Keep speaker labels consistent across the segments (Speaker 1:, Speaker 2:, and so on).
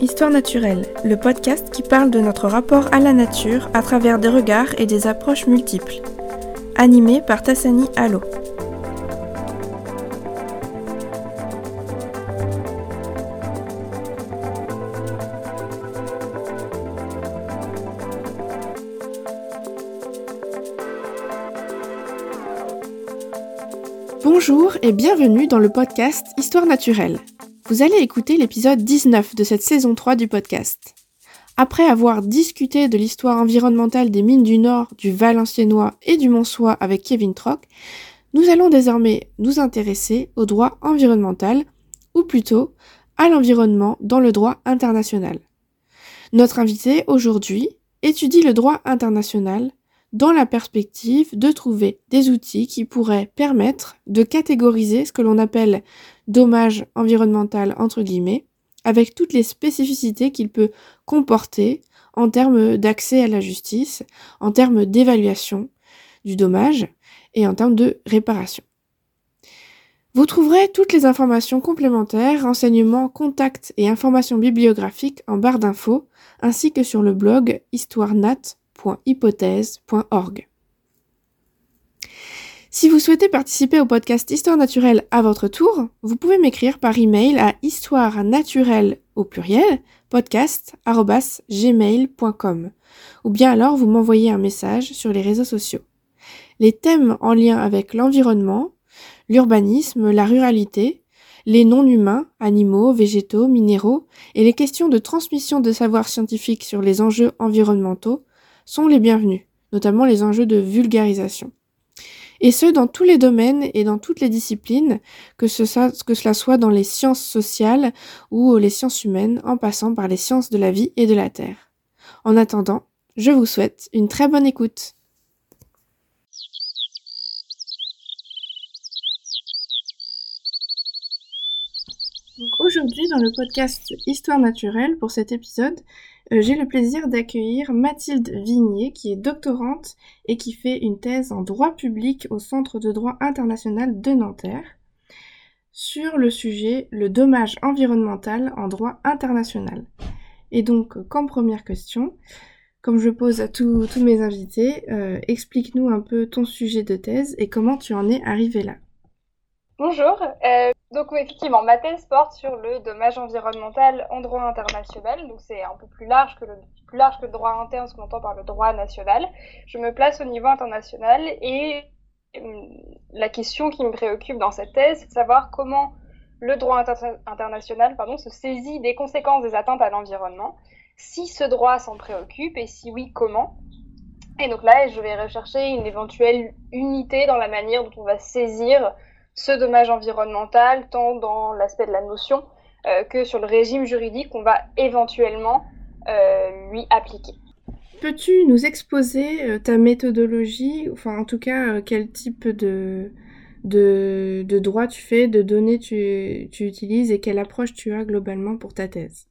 Speaker 1: Histoire naturelle, le podcast qui parle de notre rapport à la nature à travers des regards et des approches multiples. Animé par Tassani Allo. Et bienvenue dans le podcast Histoire naturelle. Vous allez écouter l'épisode 19 de cette saison 3 du podcast. Après avoir discuté de l'histoire environnementale des mines du Nord, du Valenciennois et du Monsois avec Kevin Trock, nous allons désormais nous intéresser au droit environnemental, ou plutôt à l'environnement dans le droit international. Notre invité aujourd'hui étudie le droit international dans la perspective de trouver des outils qui pourraient permettre de catégoriser ce que l'on appelle dommage environnemental entre guillemets, avec toutes les spécificités qu'il peut comporter en termes d'accès à la justice, en termes d'évaluation du dommage et en termes de réparation. Vous trouverez toutes les informations complémentaires, renseignements, contacts et informations bibliographiques en barre d'infos, ainsi que sur le blog histoirenat hypothèse.org. Si vous souhaitez participer au podcast Histoire naturelle à votre tour, vous pouvez m'écrire par email à histoire naturelle au pluriel podcast@gmail.com ou bien alors vous m'envoyez un message sur les réseaux sociaux. Les thèmes en lien avec l'environnement, l'urbanisme, la ruralité, les non-humains, animaux, végétaux, minéraux et les questions de transmission de savoir scientifique sur les enjeux environnementaux sont les bienvenus, notamment les enjeux de vulgarisation. Et ce, dans tous les domaines et dans toutes les disciplines, que, ce que cela soit dans les sciences sociales ou les sciences humaines, en passant par les sciences de la vie et de la Terre. En attendant, je vous souhaite une très bonne écoute. Aujourd'hui, dans le podcast Histoire naturelle, pour cet épisode, j'ai le plaisir d'accueillir Mathilde Vignier, qui est doctorante et qui fait une thèse en droit public au Centre de droit international de Nanterre sur le sujet le dommage environnemental en droit international. Et donc, comme première question, comme je pose à tous mes invités, euh, explique-nous un peu ton sujet de thèse et comment tu en es arrivé là.
Speaker 2: Bonjour. Euh, donc effectivement, ma thèse porte sur le dommage environnemental en droit international. Donc c'est un peu plus large que le plus large que le droit interne, ce qu'on entend par le droit national. Je me place au niveau international et hum, la question qui me préoccupe dans cette thèse, c'est de savoir comment le droit international pardon, se saisit des conséquences des atteintes à l'environnement, si ce droit s'en préoccupe et si oui, comment. Et donc là, je vais rechercher une éventuelle unité dans la manière dont on va saisir ce dommage environnemental, tant dans l'aspect de la notion euh, que sur le régime juridique qu'on va éventuellement euh, lui appliquer.
Speaker 1: Peux-tu nous exposer euh, ta méthodologie, enfin en tout cas quel type de, de, de, droit tu fais, de données tu, tu utilises et quelle approche tu as globalement pour ta thèse?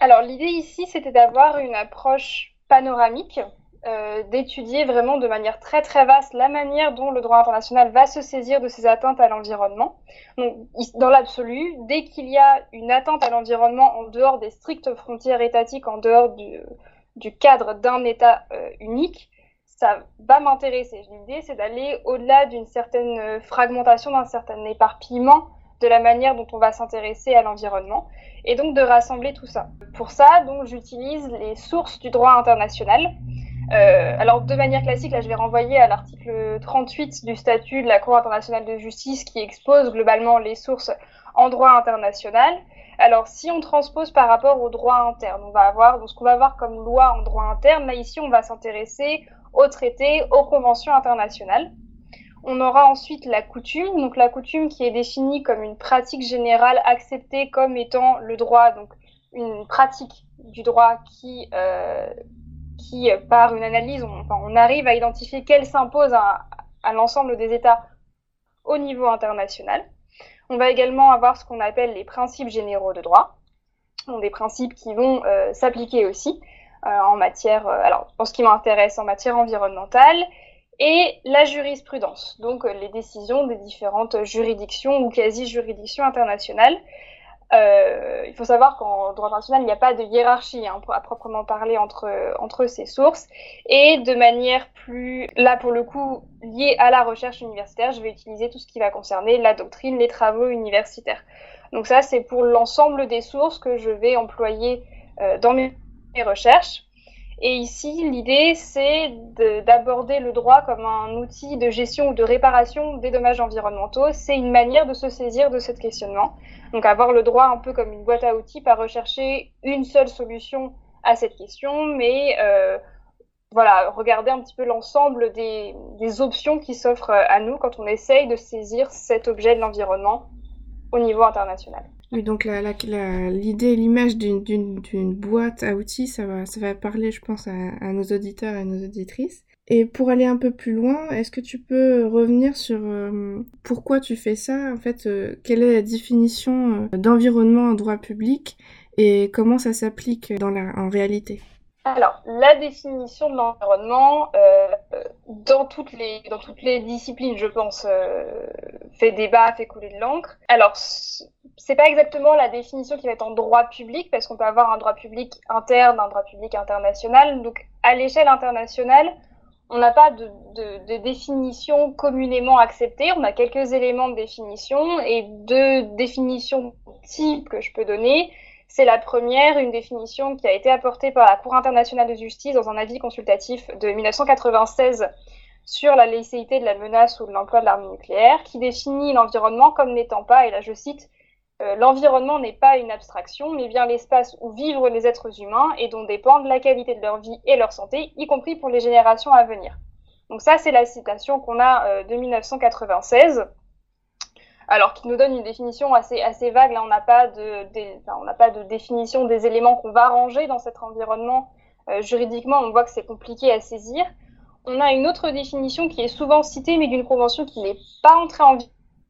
Speaker 2: Alors l'idée ici c'était d'avoir une approche panoramique euh, d'étudier vraiment de manière très très vaste la manière dont le droit international va se saisir de ces atteintes à l'environnement. Donc, dans l'absolu, dès qu'il y a une atteinte à l'environnement en dehors des strictes frontières étatiques, en dehors du, cadre d'un État euh, unique, ça va m'intéresser. L'idée, c'est d'aller au-delà d'une certaine fragmentation, d'un certain éparpillement de la manière dont on va s'intéresser à l'environnement et donc de rassembler tout ça. Pour ça, donc, j'utilise les sources du droit international. Euh, alors, de manière classique, là, je vais renvoyer à l'article 38 du statut de la Cour internationale de justice qui expose globalement les sources en droit international. Alors, si on transpose par rapport au droit interne, on va avoir, donc ce qu'on va avoir comme loi en droit interne, là, ici, on va s'intéresser aux traités, aux conventions internationales. On aura ensuite la coutume, donc la coutume qui est définie comme une pratique générale acceptée comme étant le droit, donc une pratique du droit qui euh, qui, euh, par une analyse, on, arrive à identifier quelle s'impose à, l'ensemble des États au niveau international. On va également avoir ce qu'on appelle les principes généraux de droit, des principes qui vont euh, s'appliquer aussi euh, en matière, alors en ce qui m'intéresse en matière environnementale, et la jurisprudence, donc les décisions des différentes juridictions ou quasi-juridictions internationales. Euh, il faut savoir qu'en droit international, il n'y a pas de hiérarchie hein, à proprement parler entre, entre ces sources. Et de manière plus, là pour le coup, liée à la recherche universitaire, je vais utiliser tout ce qui va concerner la doctrine, les travaux universitaires. Donc ça, c'est pour l'ensemble des sources que je vais employer euh, dans mes recherches. Et ici, l'idée, c'est d'aborder le droit comme un outil de gestion ou de réparation des dommages environnementaux. C'est une manière de se saisir de ce questionnement. Donc avoir le droit un peu comme une boîte à outils, pas rechercher une seule solution à cette question, mais euh, voilà, regarder un petit peu l'ensemble des, des, options qui s'offrent à nous quand on essaye de saisir cet objet de l'environnement au niveau international.
Speaker 1: Oui, donc l'idée, l'image d'une boîte à outils, ça va, parler, je pense, à, nos auditeurs et à nos auditrices. Et pour aller un peu plus loin, est-ce que tu peux revenir sur euh, pourquoi tu fais ça? En fait, euh, quelle est la définition euh, d'environnement en droit public et comment ça s'applique en réalité?
Speaker 2: Alors, la définition de l'environnement, dans, toutes les, disciplines, je pense, fait débat, fait couler de l'encre. Alors, c'est pas exactement la définition qui va être en droit public, parce qu'on peut avoir un droit public interne, un droit public international. Donc, à l'échelle internationale, on n'a pas de, définition communément acceptée. On a quelques éléments de définition et deux définitions types que je peux donner. C'est la première, une définition qui a été apportée par la Cour internationale de justice dans un avis consultatif de 1996 sur la licéité de la menace ou de l'emploi de l'arme nucléaire, qui définit l'environnement comme n'étant pas, et là je cite, l'environnement n'est pas une abstraction, mais bien l'espace où vivent les êtres humains et dont dépendent la qualité de leur vie et leur santé, y compris pour les générations à venir. Donc ça, c'est la citation qu'on a euh, de 1996 alors qui nous donne une définition assez, assez vague. Là, on n'a pas, de, pas de définition des éléments qu'on va ranger dans cet environnement. Euh, juridiquement, on voit que c'est compliqué à saisir. On a une autre définition qui est souvent citée, mais d'une convention qui n'est pas entrée en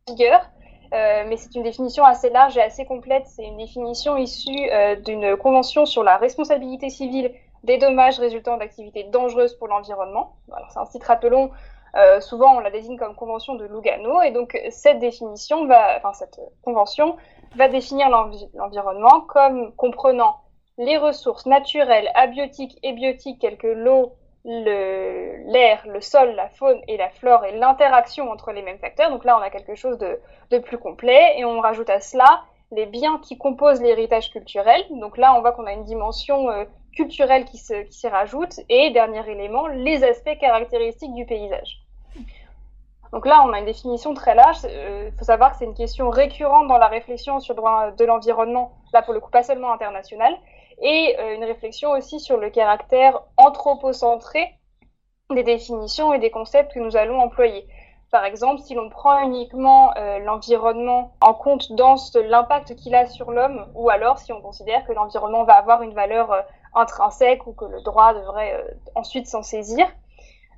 Speaker 2: vigueur. Euh, mais c'est une définition assez large et assez complète. C'est une définition issue euh, d'une convention sur la responsabilité civile des dommages résultant d'activités dangereuses pour l'environnement. C'est un peu long, euh, souvent, on la désigne comme convention de Lugano, et donc cette définition va, enfin cette convention va définir l'environnement comme comprenant les ressources naturelles, abiotiques et biotiques telles que l'eau, l'air, le, sol, la faune et la flore et l'interaction entre les mêmes facteurs. Donc là, on a quelque chose de, plus complet et on rajoute à cela les biens qui composent l'héritage culturel. Donc là, on voit qu'on a une dimension euh, culturelle qui s'y rajoute et dernier élément, les aspects caractéristiques du paysage. Donc là, on a une définition très large. Il euh, faut savoir que c'est une question récurrente dans la réflexion sur le droit de l'environnement, là pour le coup pas seulement international, et euh, une réflexion aussi sur le caractère anthropocentré des définitions et des concepts que nous allons employer. Par exemple, si l'on prend uniquement euh, l'environnement en compte dans l'impact qu'il a sur l'homme, ou alors si on considère que l'environnement va avoir une valeur intrinsèque ou que le droit devrait ensuite s'en saisir.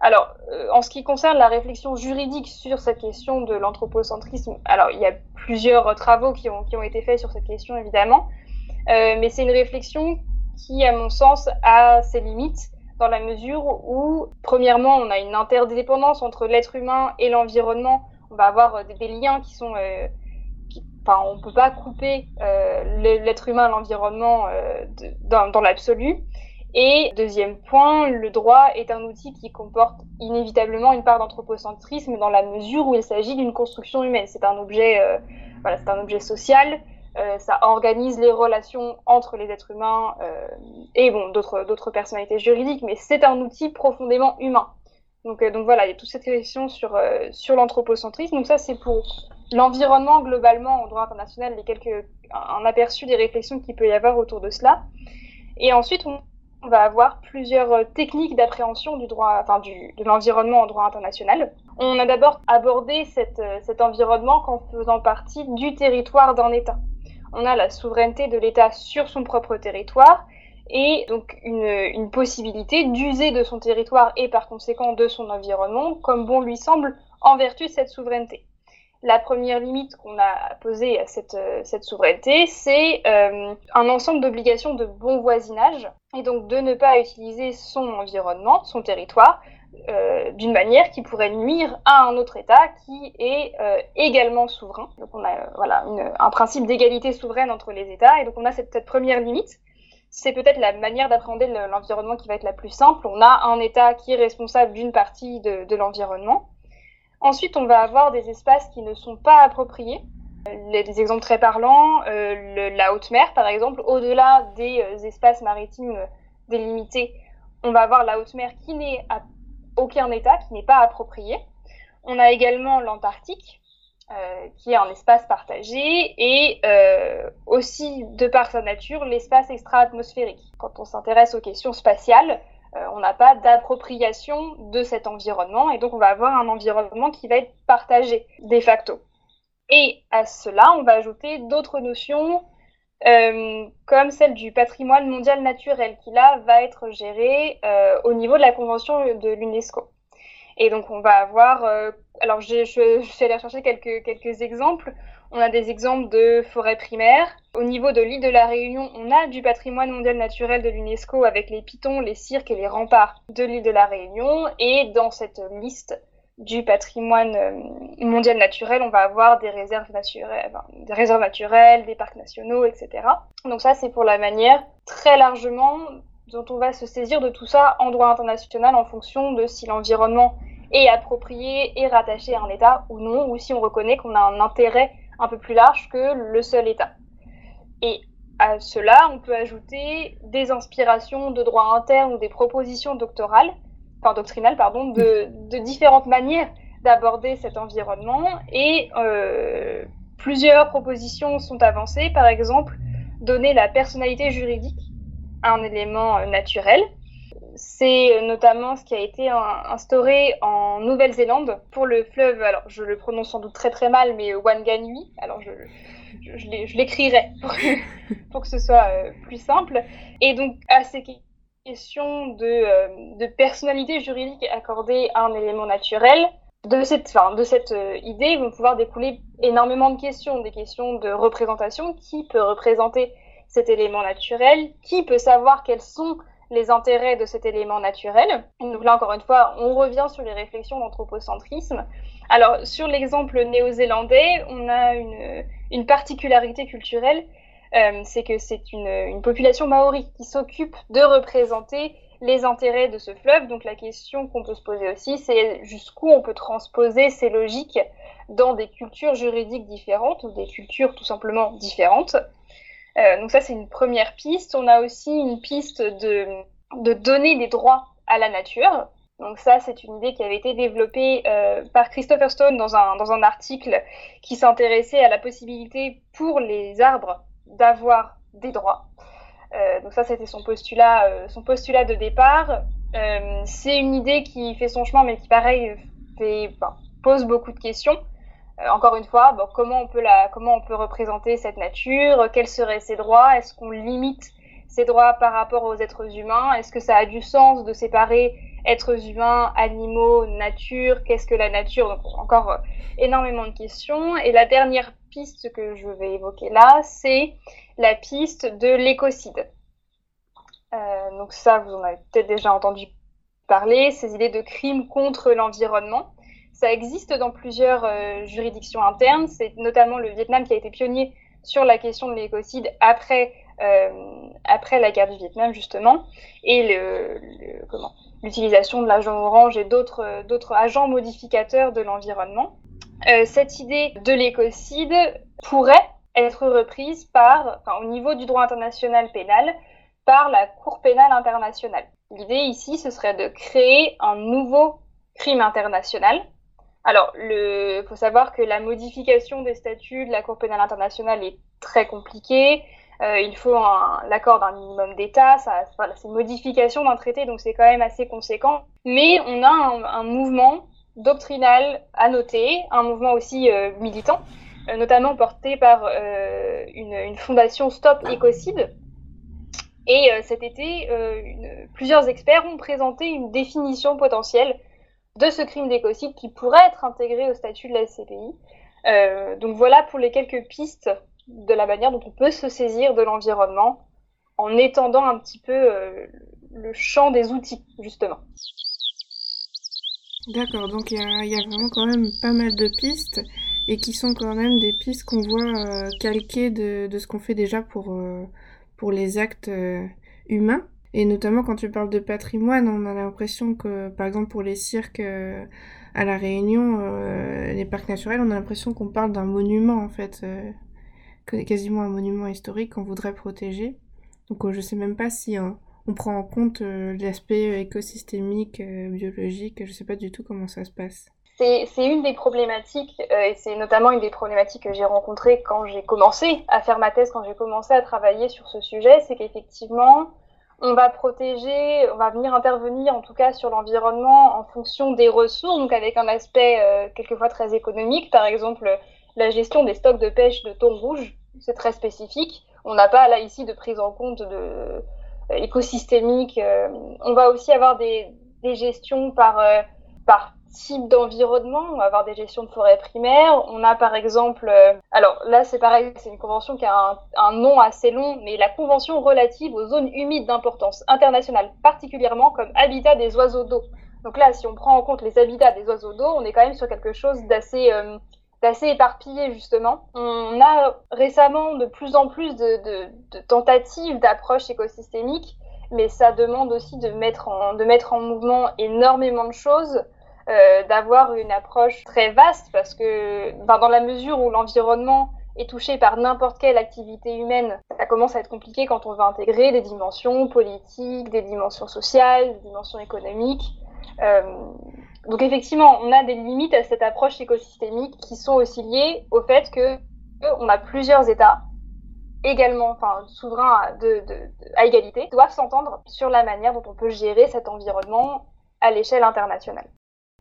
Speaker 2: Alors, euh, en ce qui concerne la réflexion juridique sur cette question de l'anthropocentrisme, alors il y a plusieurs travaux qui ont, été faits sur cette question, évidemment, euh, mais c'est une réflexion qui, à mon sens, a ses limites dans la mesure où, premièrement, on a une interdépendance entre l'être humain et l'environnement. On va avoir des, des liens qui sont... Euh, enfin, on ne peut pas couper euh, l'être humain à l'environnement euh, dans, dans l'absolu. Et deuxième point, le droit est un outil qui comporte inévitablement une part d'anthropocentrisme dans la mesure où il s'agit d'une construction humaine. C'est un objet, euh, voilà, c'est un objet social. Euh, ça organise les relations entre les êtres humains euh, et bon d'autres personnalités juridiques, mais c'est un outil profondément humain. Donc donc voilà, il y a toute cette question sur sur l'anthropocentrisme. Donc ça c'est pour l'environnement globalement en droit international, les quelques un aperçu des réflexions qu'il peut y avoir autour de cela. Et ensuite on va avoir plusieurs euh, techniques d'appréhension du droit, enfin du, de l'environnement en droit international. On a d'abord abordé cette, euh, cet environnement qu'en faisant partie du territoire d'un État. On a la souveraineté de l'État sur son propre territoire et donc une, possibilité d'user de son territoire et par conséquent de son environnement comme bon lui semble en vertu de cette souveraineté. La première limite qu'on a posée à cette, euh, souveraineté, c'est euh, un ensemble d'obligations de bon voisinage, et donc de ne pas utiliser son environnement, son territoire, d'une manière qui pourrait nuire à un autre État qui est également souverain. Donc on a voilà un principe d'égalité souveraine entre les États et donc on a cette, première limite. C'est peut-être la manière d'appréhender l'environnement qui va être la plus simple. On a un État qui est responsable d'une partie de l'environnement. Ensuite, on va avoir des espaces qui ne sont pas appropriés les, des exemples très parlants, euh, la haute mer par exemple, au-delà des euh, espaces maritimes euh, délimités, on va avoir la haute mer qui n'est aucun état, qui n'est pas approprié. On a également l'Antarctique, qui est un espace partagé, et aussi, de par sa nature, l'espace extra-atmosphérique. Quand on s'intéresse aux questions spatiales, on n'a pas d'appropriation de cet environnement, et donc on va avoir un environnement qui va être partagé de facto. Et à cela, on va ajouter d'autres notions euh, comme celle du patrimoine mondial naturel, qui là va être géré euh, au niveau de la convention de l'UNESCO. Et donc on va avoir, euh, alors je, je, suis allée chercher quelques, quelques exemples. On a des exemples de forêts primaires. Au niveau de l'île de la Réunion, on a du patrimoine mondial naturel de l'UNESCO avec les pitons, les cirques et les remparts de l'île de la Réunion. Et dans cette liste, du patrimoine euh, mondial naturel, on va avoir des réserves naturelles, des réserves naturelles, des parcs nationaux, etc. Donc ça, c'est pour la manière très largement dont on va se saisir de tout ça en droit international en fonction de si l'environnement est approprié et rattaché à un État ou non, ou si on reconnaît qu'on a un intérêt un peu plus large que le seul État. Et à cela, on peut ajouter des inspirations de droit interne ou des propositions doctorales enfin doctrinale, pardon, de, de différentes manières d'aborder cet environnement et euh, plusieurs propositions sont avancées. Par exemple, donner la personnalité juridique à un élément euh, naturel. C'est notamment ce qui a été instauré en Nouvelle-Zélande pour le fleuve, alors je le prononce sans doute très très mal, mais Wanganui. Alors je, je, l'écrirai pour, pour, que ce soit euh, plus simple. Et donc à ces question de, euh, de, personnalité juridique accordée à un élément naturel, de cette, euh, idée vont pouvoir découler énormément de questions, des questions de représentation, qui peut représenter cet élément naturel, qui peut savoir quels sont les intérêts de cet élément naturel? Là, encore une fois, on revient sur les réflexions d'anthropocentrisme. Alors, sur l'exemple néo-zélandais, on a une particularité culturelle euh, c'est que c'est une, population maori qui s'occupe de représenter les intérêts de ce fleuve. Donc la question qu'on peut se poser aussi, c'est jusqu'où on peut transposer ces logiques dans des cultures juridiques différentes ou des cultures tout simplement différentes. Euh, donc ça, c'est une première piste. On a aussi une piste de, de donner des droits à la nature. Donc ça, c'est une idée qui avait été développée euh, par Christopher Stone dans un, dans un article qui s'intéressait à la possibilité pour les arbres d'avoir des droits. Euh, donc ça, c'était son postulat, euh, son postulat de départ. Euh, c'est une idée qui fait son chemin, mais qui, pareil, pose beaucoup de questions. encore une fois, comment, on peut comment on peut représenter cette nature? Quels seraient ses droits? Est-ce qu'on limite ses droits par rapport aux êtres humains? Est-ce que ça a du sens de séparer êtres humains, animaux, nature? Qu'est-ce que la nature? Donc encore énormément de questions. Et la dernière piste que je vais évoquer là, c'est la piste de l'écocide. Euh, donc ça, vous en avez peut-être déjà entendu parler, ces idées de crimes contre l'environnement. Ça existe dans plusieurs euh, juridictions internes. C'est notamment le Vietnam qui a été pionnier sur la question de l'écocide après, euh, après la guerre du Vietnam, justement. Et l'utilisation de l'agent orange et d'autres agents modificateurs de l'environnement. Euh, cette idée de l'écocide pourrait être reprise par, enfin, au niveau du droit international pénal par la Cour pénale internationale. L'idée ici, ce serait de créer un nouveau crime international. Alors, il faut savoir que la modification des statuts de la Cour pénale internationale est très compliquée. Euh, il faut l'accord d'un minimum d'États. Voilà, c'est une modification d'un traité, donc c'est quand même assez conséquent. Mais on a un, un mouvement doctrinal à noter, un mouvement aussi euh, militant, euh, notamment porté par euh, une, fondation Stop Écocide. Et cet été, plusieurs experts ont présenté une définition potentielle de ce crime d'écocide qui pourrait être intégré au statut de la SCPI. donc voilà pour les quelques pistes de la manière dont on peut se saisir de l'environnement en étendant un petit peu le champ des outils, justement.
Speaker 1: D'accord, donc il y, a, vraiment quand même pas mal de pistes et qui sont quand même des pistes qu'on voit calquées de, ce qu'on fait déjà pour, pour les actes humains. Et notamment quand tu parles de patrimoine, on a l'impression que, par exemple, pour les cirques euh, à La Réunion, euh, les parcs naturels, on a l'impression qu'on parle d'un monument, en fait, euh, quasiment un monument historique qu'on voudrait protéger. Donc je sais même pas si on prend en compte l'aspect écosystémique, biologique, je sais pas du tout comment ça se passe.
Speaker 2: C'est une des problématiques, et c'est notamment une des problématiques que j'ai rencontrées quand j'ai commencé à faire ma thèse, quand j'ai commencé à travailler sur ce sujet, c'est qu'effectivement, on va protéger, on va venir intervenir en tout cas sur l'environnement en fonction des ressources, donc avec un aspect euh, quelquefois très économique, par exemple la gestion des stocks de pêche de thon rouge, c'est très spécifique. On n'a pas là ici de prise en compte de euh, écosystémique. Euh, on va aussi avoir des, des gestions par par type d'environnement. On va avoir des gestions de forêts primaires. On a par exemple, euh, alors là c'est pareil, c'est une convention qui a un, un, nom assez long, mais la convention relative aux zones humides d'importance internationale, particulièrement comme habitat des oiseaux d'eau. Donc là, si on prend en compte les habitats des oiseaux d'eau, on est quand même sur quelque chose d'assez euh, d'assez éparpillé justement. On a récemment de plus en plus de tentatives d'approche écosystémique, mais ça demande aussi de mettre en, de mettre en mouvement énormément de choses. Euh, d'avoir une approche très vaste parce que dans la mesure où l'environnement est touché par n'importe quelle activité humaine, ça commence à être compliqué quand on veut intégrer des dimensions politiques, des dimensions sociales, des dimensions économiques. Euh, donc effectivement, on a des limites à cette approche écosystémique qui sont aussi liées au fait que on a plusieurs États également, enfin souverains de, de, à égalité, doivent s'entendre sur la manière dont on peut gérer cet environnement à l'échelle internationale.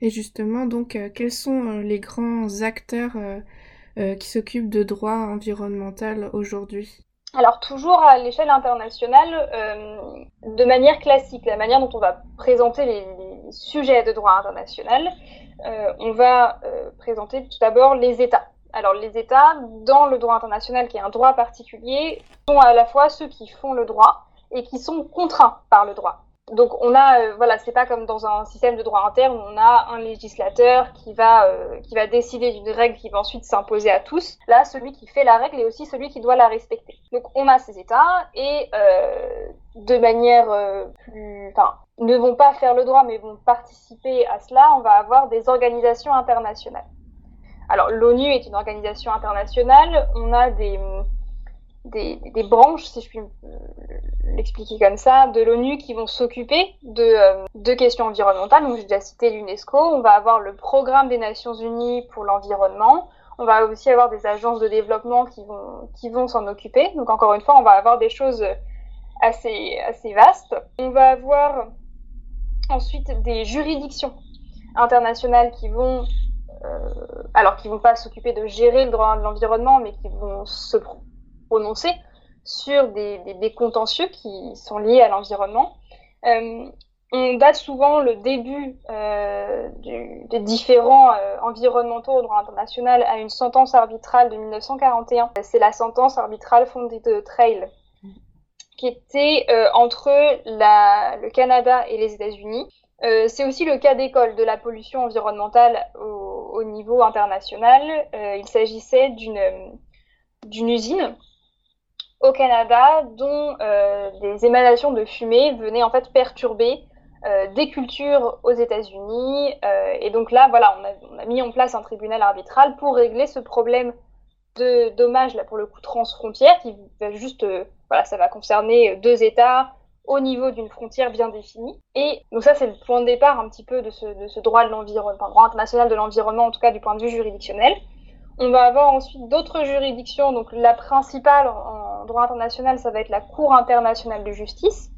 Speaker 1: Et justement, donc, euh, quels sont euh, les grands acteurs euh, qui s'occupent de droit environnemental aujourd'hui?
Speaker 2: Alors toujours à l'échelle internationale, de manière classique, la manière dont on va présenter les, sujets de droit international, on va présenter tout d'abord les États. Alors les États, dans le droit international, qui est un droit particulier, sont à la fois ceux qui font le droit et qui sont contraints par le droit donc on a, euh, voilà, c'est pas comme dans un système de droit interne où on a un législateur qui va, euh, qui va décider d'une règle qui va ensuite s'imposer à tous. Là, celui qui fait la règle est aussi celui qui doit la respecter. Donc on a ces États et euh, de manière euh, plus, enfin, ne vont pas faire le droit mais vont participer à cela. On va avoir des organisations internationales. Alors l'ONU est une organisation internationale. On a des des, branches, si je puis l'expliquer comme ça, de l'ONU qui vont s'occuper de, euh, de, questions environnementales. Donc j'ai déjà cité l'UNESCO. On va avoir le programme des Nations Unies pour l'environnement. On va aussi avoir des agences de développement qui vont, qui vont s'en occuper. Donc encore une fois, on va avoir des choses assez, assez vastes. On va avoir ensuite des juridictions internationales qui vont euh, alors qui vont pas s'occuper de gérer le droit de l'environnement, mais qui vont se prononcer sur des, contentieux qui sont liés à l'environnement. Euh, on date souvent le début euh, des différents euh, environnementaux au droit international à une sentence arbitrale de 1941. C'est la sentence arbitrale fondée de Trail, qui était entre le Canada et les États-Unis. C'est aussi le cas d'école de la pollution environnementale au, au niveau international. il s'agissait d'une usine au Canada dont euh, des émanations de fumée venaient en fait perturber euh, des cultures aux États-Unis. Euh, et donc là, voilà, on a, mis en place un tribunal arbitral pour régler ce problème de dommages, là, pour le coup, transfrontière, qui va juste, euh, voilà, ça va concerner deux États au niveau d'une frontière bien définie. Et donc ça, c'est le point de départ un petit peu de ce, droit international de l'environnement, en tout cas du point de vue juridictionnel. On va avoir ensuite d'autres juridictions. Donc la principale en droit international, ça va être la Cour internationale de justice,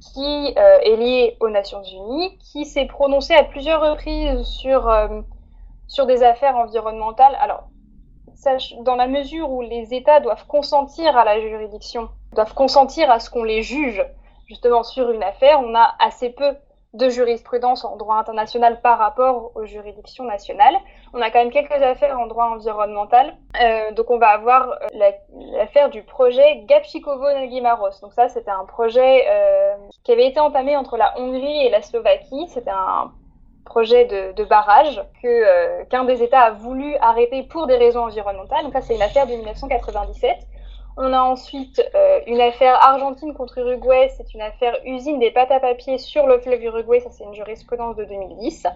Speaker 2: qui euh, est liée aux Nations Unies, qui s'est prononcée à plusieurs reprises sur, euh, sur des affaires environnementales. Alors, dans la mesure où les États doivent consentir à la juridiction, doivent consentir à ce qu'on les juge justement sur une affaire, on a assez peu de jurisprudence en droit international par rapport aux juridictions nationales. On a quand même quelques affaires en droit environnemental. Euh, donc on va avoir euh, l'affaire du projet Gapchikovo-Nagimaros. Donc ça, c'était un projet euh, qui avait été entamé entre la Hongrie et la Slovaquie. C'était un projet de, barrage qu'un des États a voulu arrêter pour des raisons environnementales. Donc ça, c'est une affaire de 1997. On a ensuite une affaire Argentine contre Uruguay, c'est une affaire usine des pâtes à papier sur le fleuve Uruguay, ça c'est une jurisprudence de 2010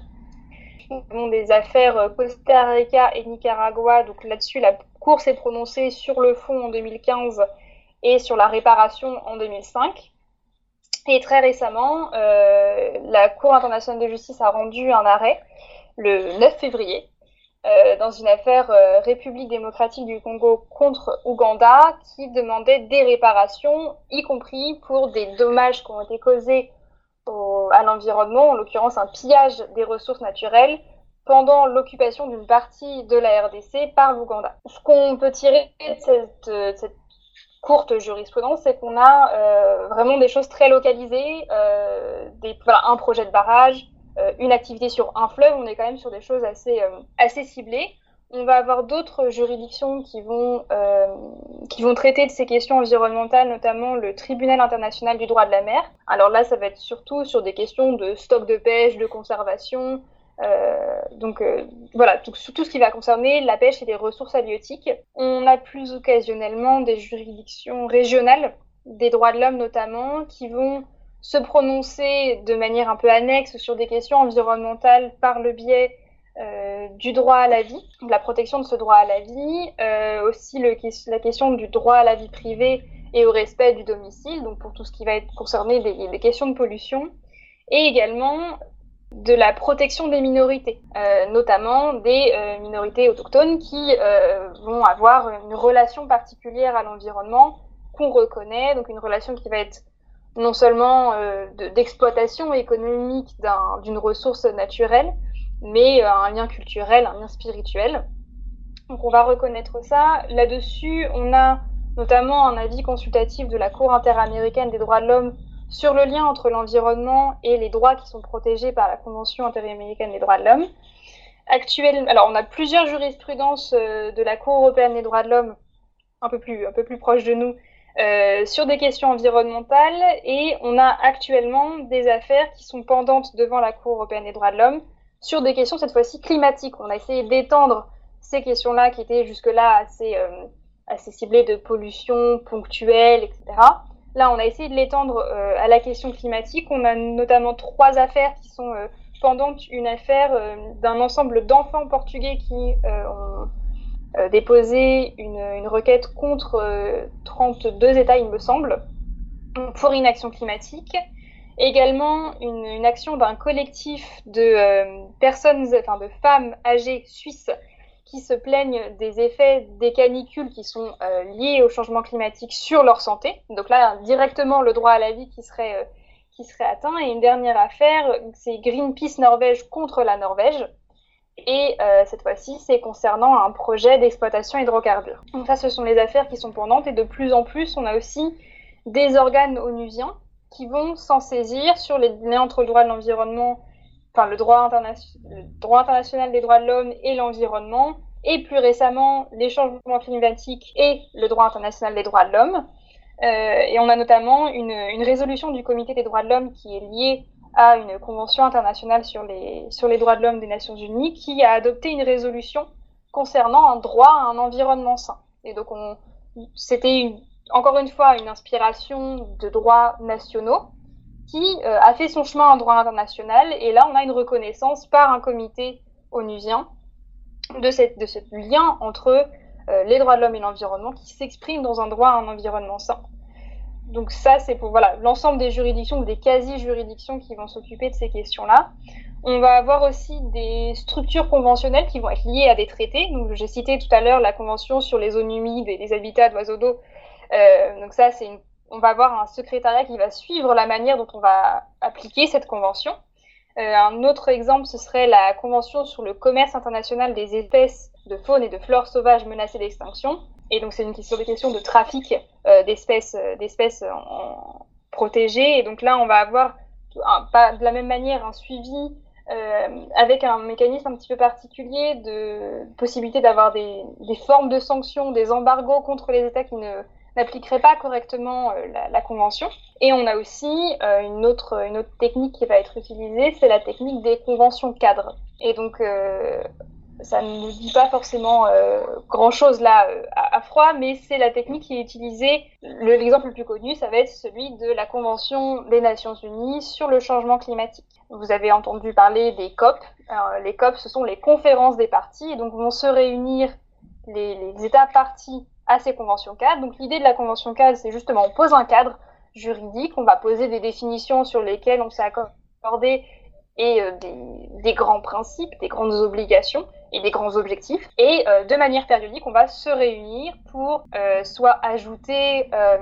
Speaker 2: des affaires euh, Costa Rica et Nicaragua. Donc là-dessus, la Cour s'est prononcée sur le fond en 2015 et sur la réparation en 2005. Et très récemment, euh, la Cour internationale de justice a rendu un arrêt le 9 février euh, dans une affaire République démocratique du Congo contre Ouganda qui demandait des réparations, y compris pour des dommages qui ont été causés à l'environnement, en l'occurrence un pillage des ressources naturelles pendant l'occupation d'une partie de la RDC par l'Ouganda. Ce qu'on peut tirer de cette, courte jurisprudence, c'est qu'on a euh, vraiment des choses très localisées, euh, un projet de barrage, euh, une activité sur un fleuve, on est quand même sur des choses assez, assez ciblées. On va avoir d'autres juridictions qui vont, euh, qui vont traiter de ces questions environnementales, notamment le Tribunal international du droit de la mer. Alors là, ça va être surtout sur des questions de stock de pêche, de conservation. Euh, donc euh, voilà, tout, tout, ce qui va concerner la pêche et les ressources halieutiques. On a plus occasionnellement des juridictions régionales, des droits de l'homme notamment, qui vont se prononcer de manière un peu annexe sur des questions environnementales par le biais euh, du droit à la vie, la protection de ce droit à la vie, euh, aussi la question du droit à la vie privée et au respect du domicile, donc pour tout ce qui va être concerné des, questions de pollution, et également de la protection des minorités, euh, notamment des minorités autochtones qui vont avoir une relation particulière à l'environnement qu'on reconnaît, donc une relation qui va être non seulement d'exploitation économique d'une ressource naturelle, mais euh, un lien culturel, un lien spirituel. Donc on va reconnaître ça. Là-dessus, on a notamment un avis consultatif de la Cour interaméricaine des droits de l'homme sur le lien entre l'environnement et les droits qui sont protégés par la Convention interaméricaine des droits de l'homme. Actuellement, alors on a plusieurs jurisprudences euh, de la Cour européenne des droits de l'homme, un peu plus, un peu plus proche de nous, euh, sur des questions environnementales, et on a actuellement des affaires qui sont pendantes devant la Cour européenne des droits de l'homme sur des questions cette fois-ci climatiques. On a essayé d'étendre ces questions-là qui étaient jusque-là assez, euh, assez ciblées de pollution ponctuelle, etc. Là, on a essayé de l'étendre euh, à la question climatique. On a notamment trois affaires qui sont pendantes. Une affaire d'un ensemble d'enfants portugais qui ont déposé une, une, requête contre 32 États, il me semble, pour inaction climatique également une, une action d'un collectif de euh, personnes, enfin de femmes âgées suisses qui se plaignent des effets des canicules qui sont euh, liés au changement climatique sur leur santé. Donc là, directement le droit à la vie qui serait, euh, qui serait atteint. Et une dernière affaire, c'est Greenpeace Norvège contre la Norvège. Et cette fois-ci, c'est concernant un projet d'exploitation hydrocarbures. Donc ça, ce sont les affaires qui sont pendantes. Et de plus en plus, on a aussi des organes onusiens qui vont s'en saisir sur les liens entre le droit de l'environnement, enfin le droit, le droit international des droits de l'homme et l'environnement, et plus récemment les changements climatiques et le droit international des droits de l'homme. Euh, et on a notamment une, résolution du Comité des droits de l'homme qui est liée à une convention internationale sur les, droits de l'homme des Nations Unies qui a adopté une résolution concernant un droit à un environnement sain. Et donc c'était encore une fois une inspiration de droits nationaux qui euh, a fait son chemin en droit international. Et là, on a une reconnaissance par un comité onusien de ce lien entre euh, les droits de l'homme et l'environnement qui s'exprime dans un droit à un environnement sain. Donc ça, c'est pour voilà l'ensemble des juridictions ou des quasi-juridictions qui vont s'occuper de ces questions-là. On va avoir aussi des structures conventionnelles qui vont être liées à des traités. Donc j'ai cité tout à l'heure la convention sur les zones humides et les habitats d'oiseaux d'eau euh, donc ça, c'est une... on va avoir un secrétariat qui va suivre la manière dont on va appliquer cette convention. Euh, un autre exemple, ce serait la Convention sur le commerce international des espèces de faune et de flore sauvages menacées d'extinction. Et donc, c'est une question des questions de trafic euh, d'espèces, euh, protégées. Et donc là, on va avoir, de la même manière, un suivi euh, avec un mécanisme un petit peu particulier de possibilité d'avoir des, des, formes de sanctions, des embargos contre les États qui ne n'appliqueraient pas correctement la, convention. Et on a aussi une, autre, une autre technique qui va être utilisée, c'est la technique des conventions cadres. Et donc, ça ne nous dit pas forcément euh, grand-chose là euh, à, froid, mais c'est la technique qui est utilisée. L'exemple le, plus connu, ça va être celui de la Convention des Nations Unies sur le changement climatique. Vous avez entendu parler des COP. les COP, ce sont les conférences des parties, et donc vont se réunir les, États partis à ces conventions cadres. Donc l'idée de la convention cadre, c'est justement on pose un cadre juridique, on va poser des définitions sur lesquelles on s'est accordé et euh, des, grands principes, des grandes obligations et des grands objectifs. Et euh, de manière périodique, on va se réunir pour euh, soit ajouter euh,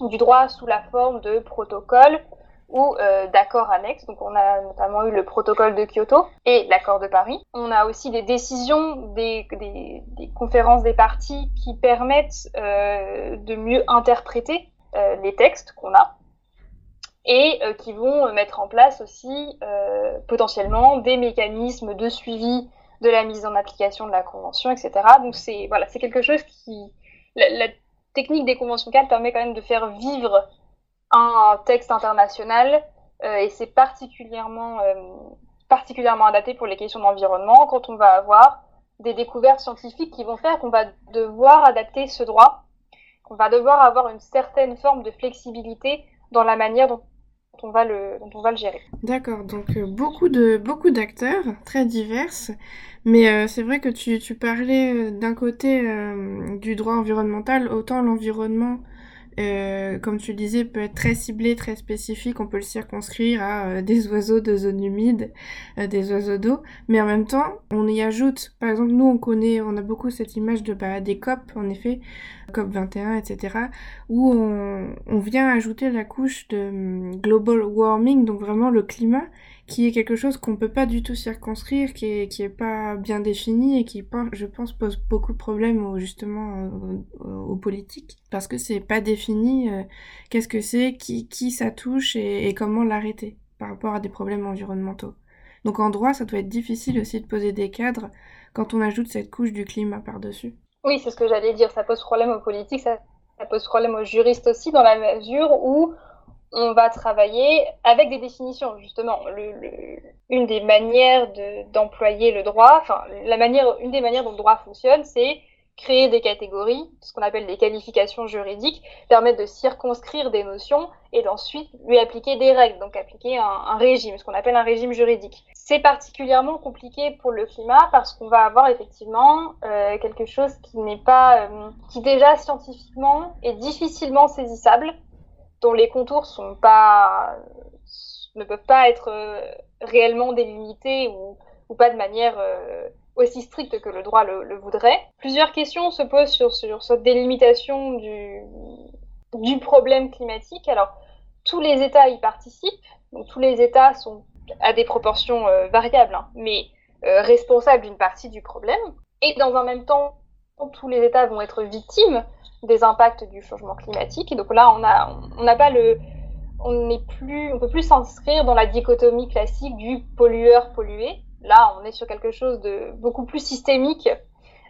Speaker 2: du droit sous la forme de protocoles ou d'accords annexes. Donc on a notamment eu le protocole de Kyoto et l'accord de Paris. On a aussi des décisions des, des, des conférences des parties qui permettent de mieux interpréter les textes qu'on a et qui vont mettre en place aussi potentiellement des mécanismes de suivi de la mise en application de la convention, etc. Donc c'est voilà, c'est quelque chose qui la, technique des conventions cadres permet quand même de faire vivre un texte international euh, et c'est particulièrement euh, particulièrement adapté pour les questions d'environnement quand on va avoir des découvertes scientifiques qui vont faire qu'on va devoir adapter ce droit, qu'on va devoir avoir une certaine forme de flexibilité dans la manière dont on va le, le gérer.
Speaker 1: D'accord, donc euh, beaucoup beaucoup d'acteurs très divers, mais euh, c'est vrai que tu, tu parlais euh, d'un côté du droit environnemental, autant l'environnement comme tu disais, peut être très ciblé, très spécifique. On peut le circonscrire à des oiseaux de zone humide, des oiseaux d'eau. Mais en même temps, on y ajoute, par exemple, nous, on connaît, on a beaucoup cette image de bah, des COP, en effet, COP 21, etc., où on, vient ajouter la couche de hum, global warming, donc vraiment le climat, qui est quelque chose qu'on peut pas du tout circonscrire, qui est, qui est pas bien défini et qui, je pense, pose beaucoup de problèmes justement aux, politiques parce que c'est pas défini euh, qu'est-ce que c'est, qui, qui ça touche et, comment l'arrêter par rapport à des problèmes environnementaux. Donc en droit, ça doit être difficile aussi de poser des cadres quand on ajoute cette couche du climat par-dessus.
Speaker 2: Oui, c'est ce que j'allais dire. Ça pose problème aux politiques, ça, pose problème aux juristes aussi, dans la mesure où on va travailler avec des définitions, justement. Une des manières d'employer le droit, enfin, la manière, une des manières dont le droit fonctionne, c'est créer des catégories, ce qu'on appelle des qualifications juridiques, permettre de circonscrire des notions et d'ensuite lui appliquer des règles, donc appliquer un, régime, ce qu'on appelle un régime juridique. C'est particulièrement compliqué pour le climat parce qu'on va avoir effectivement euh, quelque chose qui n'est pas, euh, qui déjà scientifiquement est difficilement saisissable dont les contours ne peuvent pas être euh, réellement délimités ou, pas de manière aussi stricte que le droit le, voudrait. Plusieurs questions se posent sur, cette délimitation du, problème climatique. Alors, tous les États y participent, donc tous les États sont à des proportions euh, variables, hein, mais responsables d'une partie du problème. Et dans un même temps, tous les États vont être victimes des impacts du changement climatique. Et donc là, on n'a pas le, on n'est plus, on peut plus s'inscrire dans la dichotomie classique du pollueur-pollué. Là, on est sur quelque chose de beaucoup plus systémique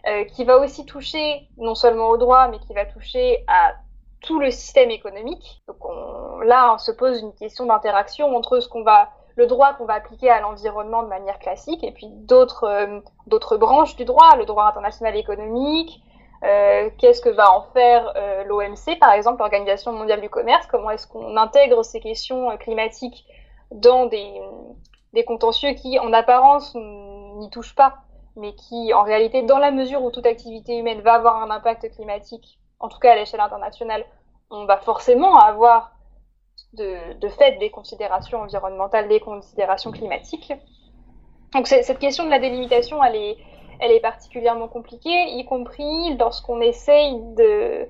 Speaker 2: euh, qui va aussi toucher non seulement au droit, mais qui va toucher à tout le système économique. Donc on, là, on se pose une question d'interaction entre ce qu'on va, le droit qu'on va appliquer à l'environnement de manière classique, et puis d'autres, euh, d'autres branches du droit, le droit international économique, euh, qu'est-ce que va en faire l'OMC, par exemple, l'Organisation mondiale du commerce Comment est-ce qu'on intègre ces questions climatiques dans des, des contentieux qui, en apparence, n'y touchent pas, mais qui, en réalité, dans la mesure où toute activité humaine va avoir un impact climatique, en tout cas à l'échelle internationale, on va forcément avoir de, fait des considérations environnementales, des considérations climatiques. Donc cette question de la délimitation, elle est particulièrement compliquée, y compris lorsqu'on essaye de,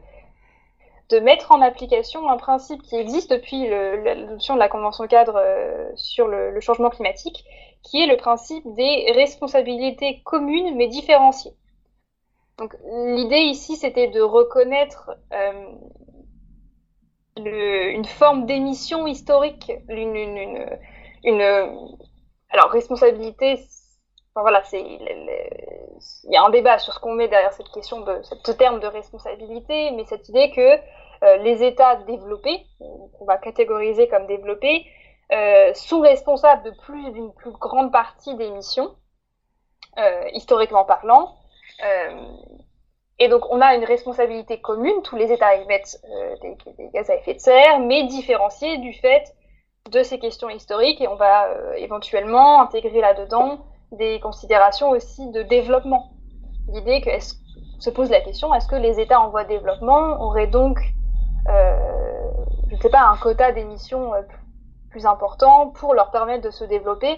Speaker 2: de mettre en application un principe qui existe depuis l'adoption de la Convention cadre euh, sur le, changement climatique, qui est le principe des responsabilités communes mais différenciées. Donc l'idée ici, c'était de reconnaître euh, une forme d'émission historique, une, alors responsabilité, voilà, c'est il y a un débat sur ce qu'on met derrière cette question de ce terme de responsabilité, mais cette idée que euh, les États développés, qu'on va catégoriser comme développés, euh, sont responsables de plus d'une plus grande partie des émissions, euh, historiquement parlant. et donc on a une responsabilité commune, tous les États émettent des, des, gaz à effet de serre, mais différenciée du fait de ces questions historiques, et on va éventuellement intégrer là-dedans des considérations aussi de développement. L'idée que se pose la question est-ce que les États en voie de développement auraient donc, euh, je ne sais pas, un quota d'émissions euh, plus important pour leur permettre de se développer?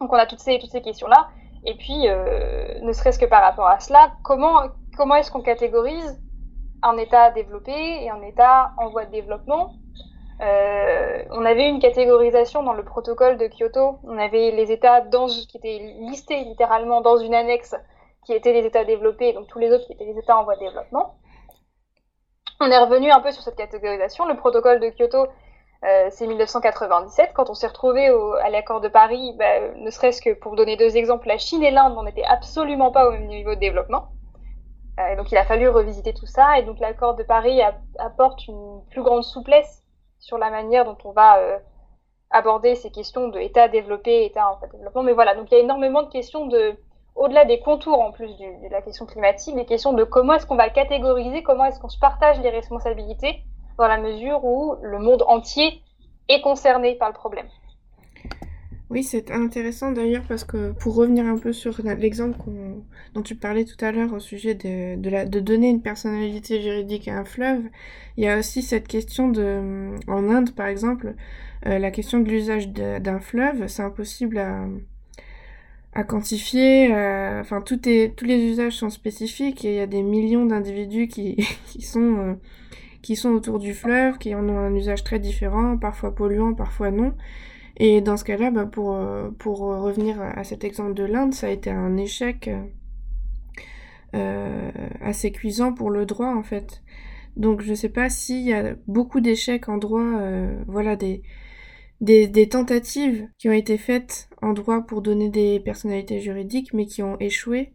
Speaker 2: Donc on a toutes ces, toutes ces questions-là. Et puis, euh, ne serait-ce que par rapport à cela, comment, comment est-ce qu'on catégorise un État développé et un État en voie de développement? Euh, on avait une catégorisation dans le protocole de Kyoto. On avait les États dans, qui étaient listés littéralement dans une annexe qui étaient les États développés, donc tous les autres qui étaient les États en voie de développement. On est revenu un peu sur cette catégorisation. Le protocole de Kyoto, euh, c'est 1997. Quand on s'est retrouvé à l'accord de Paris, bah, ne serait-ce que pour donner deux exemples, la Chine et l'Inde n'étaient absolument pas au même niveau de développement. Euh, et donc il a fallu revisiter tout ça. Et donc l'accord de Paris apporte une plus grande souplesse sur la manière dont on va euh, aborder ces questions de état développé, état en développement. Mais voilà, donc il y a énormément de questions de, au-delà des contours en plus de la question climatique, des questions de comment est-ce qu'on va catégoriser, comment est-ce qu'on se partage les responsabilités dans la mesure où le monde entier est concerné par le problème.
Speaker 1: Oui, c'est intéressant d'ailleurs parce que pour revenir un peu sur l'exemple dont tu parlais tout à l'heure au sujet de, de, donner une personnalité juridique à un fleuve, il y a aussi cette question de, en Inde par exemple, euh, la question de l'usage d'un fleuve, c'est impossible à, à quantifier. Euh, enfin, tous les usages sont spécifiques et il y a des millions d'individus qui, qui sont euh, qui sont autour du fleuve, qui en ont un usage très différent, parfois polluant, parfois non. Et dans ce cas-là, bah, pour, euh, pour revenir à cet exemple de l'Inde, ça a été un échec euh, assez cuisant pour le droit en fait. Donc je ne sais pas s'il y a beaucoup d'échecs en droit, euh, voilà, des, des, tentatives qui ont été faites en droit pour donner des personnalités juridiques, mais qui ont échoué,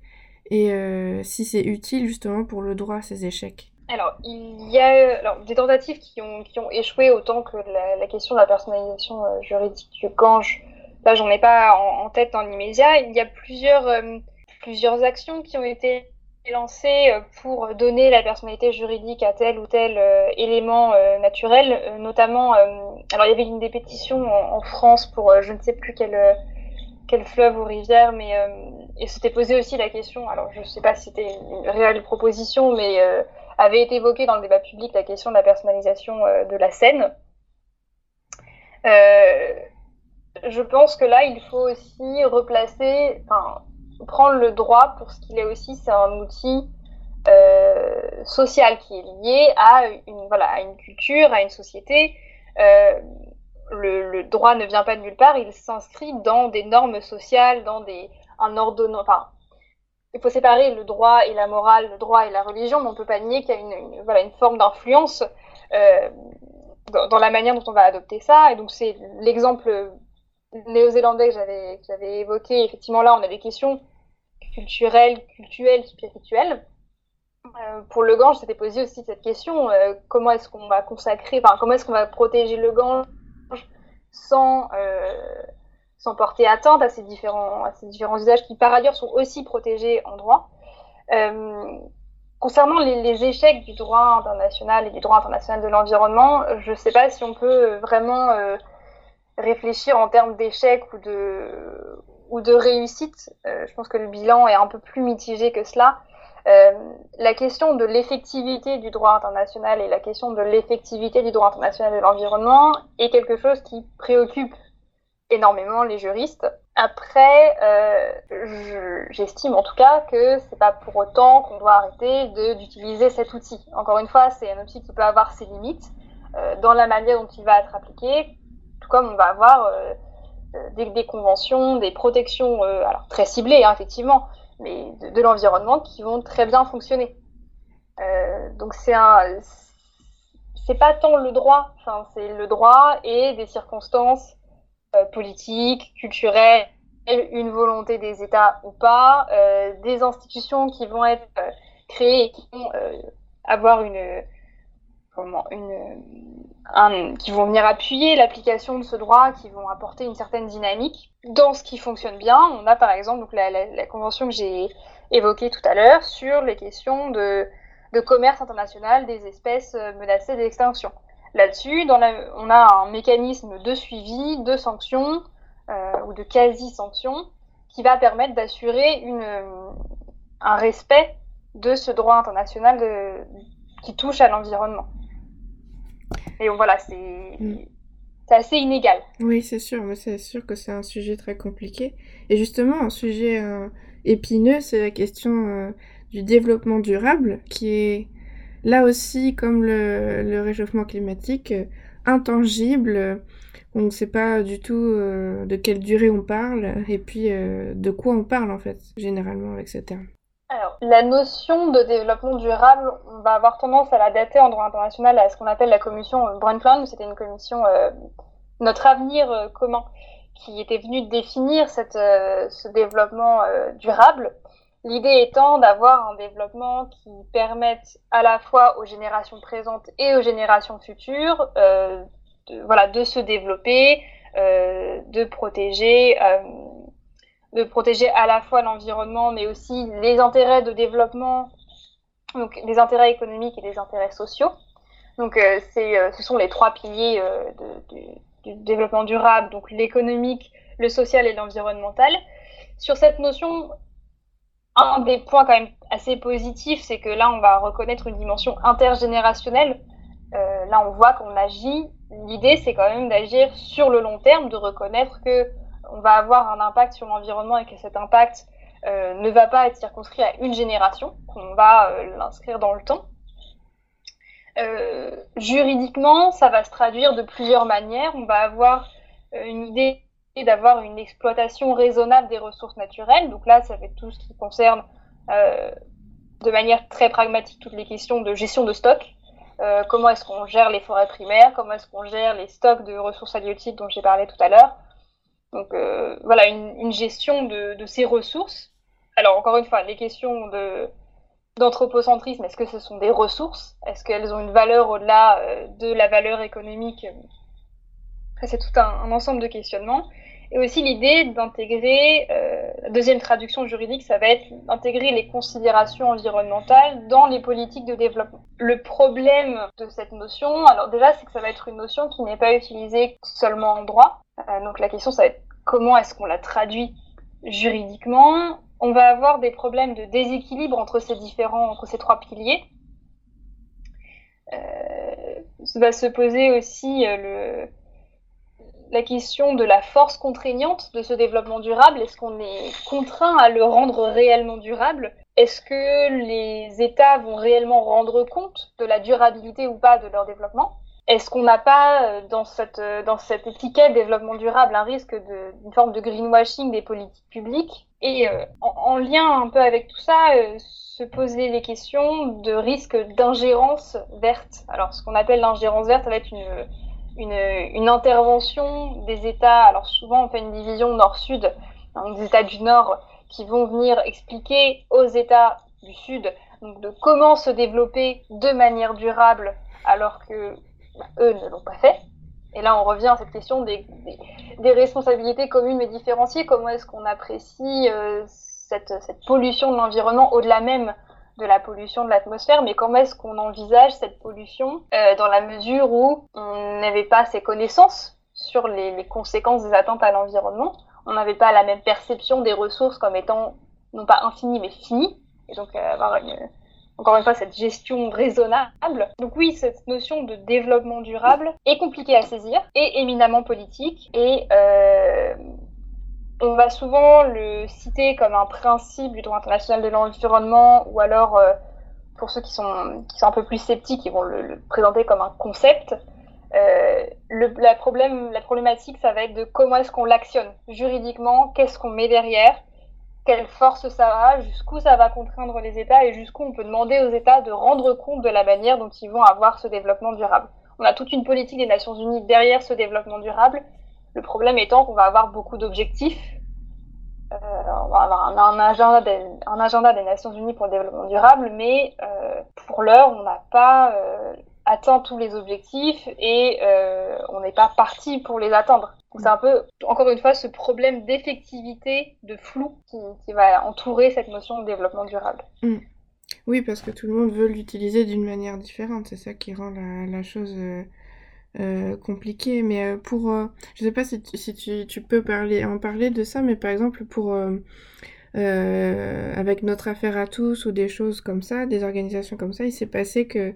Speaker 1: et euh, si c'est utile justement pour le droit ces échecs.
Speaker 2: Alors, il y a alors, des tentatives qui ont, qui ont échoué autant que la, question de la personnalisation euh, juridique du Gange. Là, j'en ai pas en, tête dans l'immédiat. Il y a plusieurs, euh, plusieurs actions qui ont été lancées euh, pour donner la personnalité juridique à tel ou tel élément naturel, notamment. alors, il y avait une des pétitions en, en France pour je ne sais plus quel, quel fleuve ou rivière, mais et c'était posé aussi la question. Alors, je ne sais pas si c'était une réelle proposition, mais avait été évoquée dans le débat public la question de la personnalisation euh, de la scène. Euh, je pense que là, il faut aussi replacer, enfin, prendre le droit pour ce qu'il est aussi, c'est un outil euh, social qui est lié à une, culture, à une société. Euh, le, droit ne vient pas de nulle part, il s'inscrit dans des normes sociales, dans des, un ordonnance, enfin, il faut séparer le droit et la morale, le droit et la religion, mais on ne peut pas nier qu'il y a une, voilà, une forme d'influence euh, dans, la manière dont on va adopter ça. Et donc c'est l'exemple néo-zélandais que j'avais, j'avais évoqué. Effectivement, là, on a des questions culturelles, cultuelles, spirituelles. Euh, pour le Gange, c'était posé aussi cette question euh, comment est-ce qu'on va consacrer, enfin, comment est-ce qu'on va protéger le Gange sans euh, sans porter atteinte à ces différents, à ces différents usages qui par ailleurs sont aussi protégés en droit. Euh, concernant les, échecs du droit international et du droit international de l'environnement, je ne sais pas si on peut vraiment euh, réfléchir en termes d'échecs ou de, ou de réussite. Je pense que le bilan est un peu plus mitigé que cela. Euh, la question de l'effectivité du droit international et la question de l'effectivité du droit international de l'environnement est quelque chose qui préoccupe énormément les juristes. Après, euh, j'estime en tout cas que c'est pas pour autant qu'on doit arrêter d'utiliser cet outil. Encore une fois, c'est un outil qui peut avoir ses limites euh, dans la manière dont il va être appliqué, tout comme on va avoir des, conventions, des protections, très ciblées hein, effectivement, mais de, l'environnement qui vont très bien fonctionner. Euh, donc c'est un, c'est pas tant le droit, enfin c'est le droit et des circonstances euh, politique, culturelle, une volonté des États ou pas, des institutions qui vont être créées et qui vont avoir une comment une qui vont venir appuyer l'application de ce droit, qui vont apporter une certaine dynamique. Dans ce qui fonctionne bien, on a par exemple donc la, convention que j'ai évoquée tout à l'heure sur les questions de, commerce international des espèces euh, menacées d'extinction. Là-dessus, on a un mécanisme de suivi, de sanctions euh, ou de quasi-sanctions qui va permettre d'assurer une, un respect de ce droit international qui touche à l'environnement. Et voilà, mm. c'est assez inégal.
Speaker 1: Oui, c'est sûr, mais c'est sûr que c'est un sujet très compliqué. Et justement, un sujet euh, épineux, c'est la question euh, du développement durable, qui est là aussi, comme le, le réchauffement climatique, euh, intangible. On ne sait pas du tout de quelle durée on parle et puis de quoi on parle en fait, généralement avec ce terme.
Speaker 2: Alors, la notion de développement durable, on va avoir tendance à la dater en droit international à ce qu'on appelle la commission Brundtland. C'était une commission euh, Notre avenir euh, commun qui était venue définir cette, euh, ce développement durable. L'idée étant d'avoir un développement qui permette à la fois aux générations présentes et aux générations futures de, voilà, de se développer, de protéger de protéger à la fois l'environnement, mais aussi les intérêts de développement, donc les intérêts économiques et les intérêts sociaux. Donc, euh, euh, ce sont les trois piliers euh, de, du développement durable, donc l'économique, le social et l'environnemental. Sur cette notion, un des points quand même assez positifs, c'est que là, on va reconnaître une dimension intergénérationnelle. là, on voit qu'on agit. L'idée, c'est quand même d'agir sur le long terme, de reconnaître que on va avoir un impact sur l'environnement et que cet impact euh, ne va pas être circonscrit à une génération, qu'on va euh, l'inscrire dans le temps. Euh, juridiquement, ça va se traduire de plusieurs manières. On va avoir une idée d'avoir une exploitation raisonnable des ressources naturelles. Donc là, ça fait tout ce qui concerne de manière très pragmatique toutes les questions de gestion de stock. comment est-ce qu'on gère les forêts primaires, comment est-ce qu'on gère les stocks de ressources halieutiques dont j'ai parlé tout à l'heure, donc euh, voilà, une, gestion de, ces ressources. Alors encore une fois, les questions d'anthropocentrisme, est-ce que ce sont des ressources? Est-ce qu'elles ont une valeur au-delà euh, de la valeur économique? C'est tout un, ensemble de questionnements. Et aussi l'idée d'intégrer, euh, la deuxième traduction juridique, ça va être d'intégrer les considérations environnementales dans les politiques de développement. Le problème de cette notion, alors déjà, c'est que ça va être une notion qui n'est pas utilisée seulement en droit. Euh, donc la question, ça va être comment est-ce qu'on la traduit juridiquement? On va avoir des problèmes de déséquilibre entre ces différents, entre ces trois piliers. Euh, va se poser aussi euh, le, la question de la force contraignante de ce développement durable. Est-ce qu'on est contraint à le rendre réellement durable? Est-ce que les États vont réellement rendre compte de la durabilité ou pas de leur développement? Est-ce qu'on n'a pas euh, dans cette, euh, dans cette étiquette développement durable un risque d'une forme de greenwashing des politiques publiques? Et euh, en, lien un peu avec tout ça, se poser les questions de risque d'ingérence verte. Alors ce qu'on appelle l'ingérence verte, ça va être une, une, intervention des États. Alors souvent on fait une division nord-sud, hein, des États du Nord qui vont venir expliquer aux États du Sud de comment se développer de manière durable alors que eux ne l'ont pas fait. Et là, on revient à cette question des, responsabilités communes mais différenciées. Comment est-ce qu'on apprécie euh, cette, pollution de l'environnement au-delà même de la pollution de l'atmosphère, mais comment est-ce qu'on envisage cette pollution euh, dans la mesure où on n'avait pas ces connaissances sur les, conséquences des attentes à l'environnement, on n'avait pas la même perception des ressources comme étant non pas infinies mais finies, et donc euh, avoir une, encore une fois, cette gestion raisonnable. Donc oui, cette notion de développement durable est compliquée à saisir et éminemment politique. Et euh, on va souvent le citer comme un principe du droit international de l'environnement ou alors, euh, pour ceux qui sont, un peu plus sceptiques, ils vont le, présenter comme un concept. Euh, le, la, problème, la problématique, ça va être de comment est-ce qu'on l'actionne juridiquement, qu'est-ce qu'on met derrière, quelle force ça a, jusqu'où ça va contraindre les États et jusqu'où on peut demander aux États de rendre compte de la manière dont ils vont avoir ce développement durable. On a toute une politique des Nations Unies derrière ce développement durable. Le problème étant qu'on va avoir beaucoup d'objectifs on va avoir un, agenda des, un agenda des Nations Unies pour le développement durable, mais pour l'heure, on n'a pas atteint tous les objectifs et on n'est pas parti pour les atteindre. C'est un peu, encore une fois, ce problème d'effectivité, de flou qui, va entourer cette notion de développement durable.
Speaker 1: Mm. Oui, parce que tout le monde veut l'utiliser d'une manière différente. C'est ça qui rend la, chose euh, euh, compliquée. Mais euh, pour... je sais pas si, tu, tu, peux parler, en parler de ça, mais par exemple pour... avec notre affaire à tous ou des choses comme ça, des organisations comme ça, il s'est passé que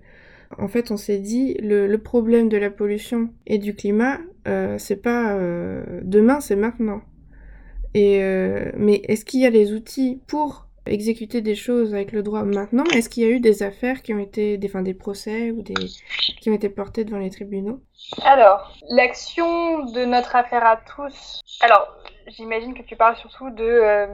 Speaker 1: en fait, on s'est dit le, problème de la pollution et du climat, euh, c'est pas euh, demain, c'est maintenant. Et euh, mais est-ce qu'il y a les outils pour exécuter des choses avec le droit maintenant Est-ce qu'il y a eu des affaires qui ont été, des, enfin, des procès ou des qui ont été portés devant les tribunaux?
Speaker 2: Alors, l'action de notre affaire à tous. Alors, j'imagine que tu parles surtout de euh,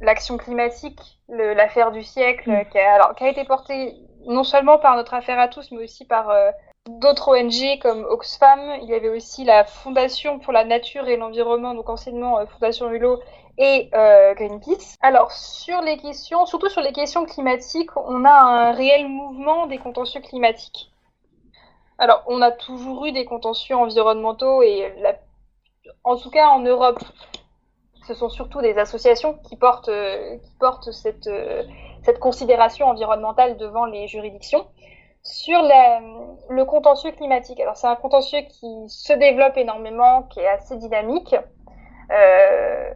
Speaker 2: l'action climatique, l'affaire du siècle, mm. qui, a, alors, qui a été portée non seulement par notre affaire à tous, mais aussi par euh, d'autres ONG comme Oxfam. Il y avait aussi la Fondation pour la nature et l'environnement, donc anciennement euh, Fondation Hulot et euh, Greenpeace. Alors sur les questions, surtout sur les questions climatiques, on a un réel mouvement des contentieux climatiques. Alors on a toujours eu des contentieux environnementaux et en tout cas en Europe, ce sont surtout des associations qui portent, qui portent cette considération environnementale devant les juridictions. Sur le contentieux climatique, alors c'est un contentieux qui se développe énormément, qui est assez dynamique. Euh,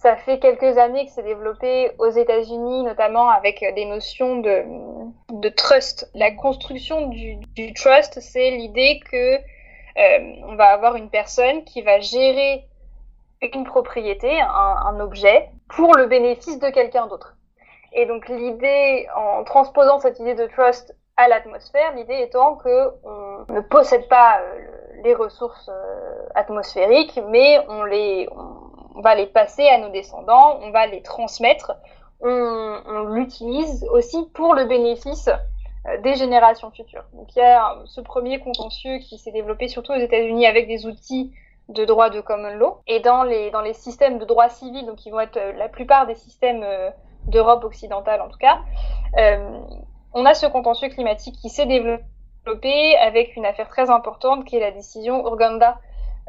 Speaker 2: ça fait quelques années que c'est développé aux États-Unis, notamment avec des notions de, trust. La construction du, trust, c'est l'idée que euh, on va avoir une personne qui va gérer une propriété, un, objet, pour le bénéfice de quelqu'un d'autre. Et donc l'idée, en transposant cette idée de trust à l'atmosphère, l'idée étant que on ne possède pas euh, les ressources euh, atmosphériques, mais on les, va les passer à nos descendants, on va les transmettre, on, on l'utilise aussi pour le bénéfice euh, des générations futures. Donc il y a ce premier contentieux qui s'est développé surtout aux États-Unis avec des outils de droit de common law et dans les dans les systèmes de droit civil, donc qui vont être la plupart des systèmes d'Europe occidentale en tout cas, euh, on a ce contentieux climatique qui s'est développé avec une affaire très importante qui est la décision Urganda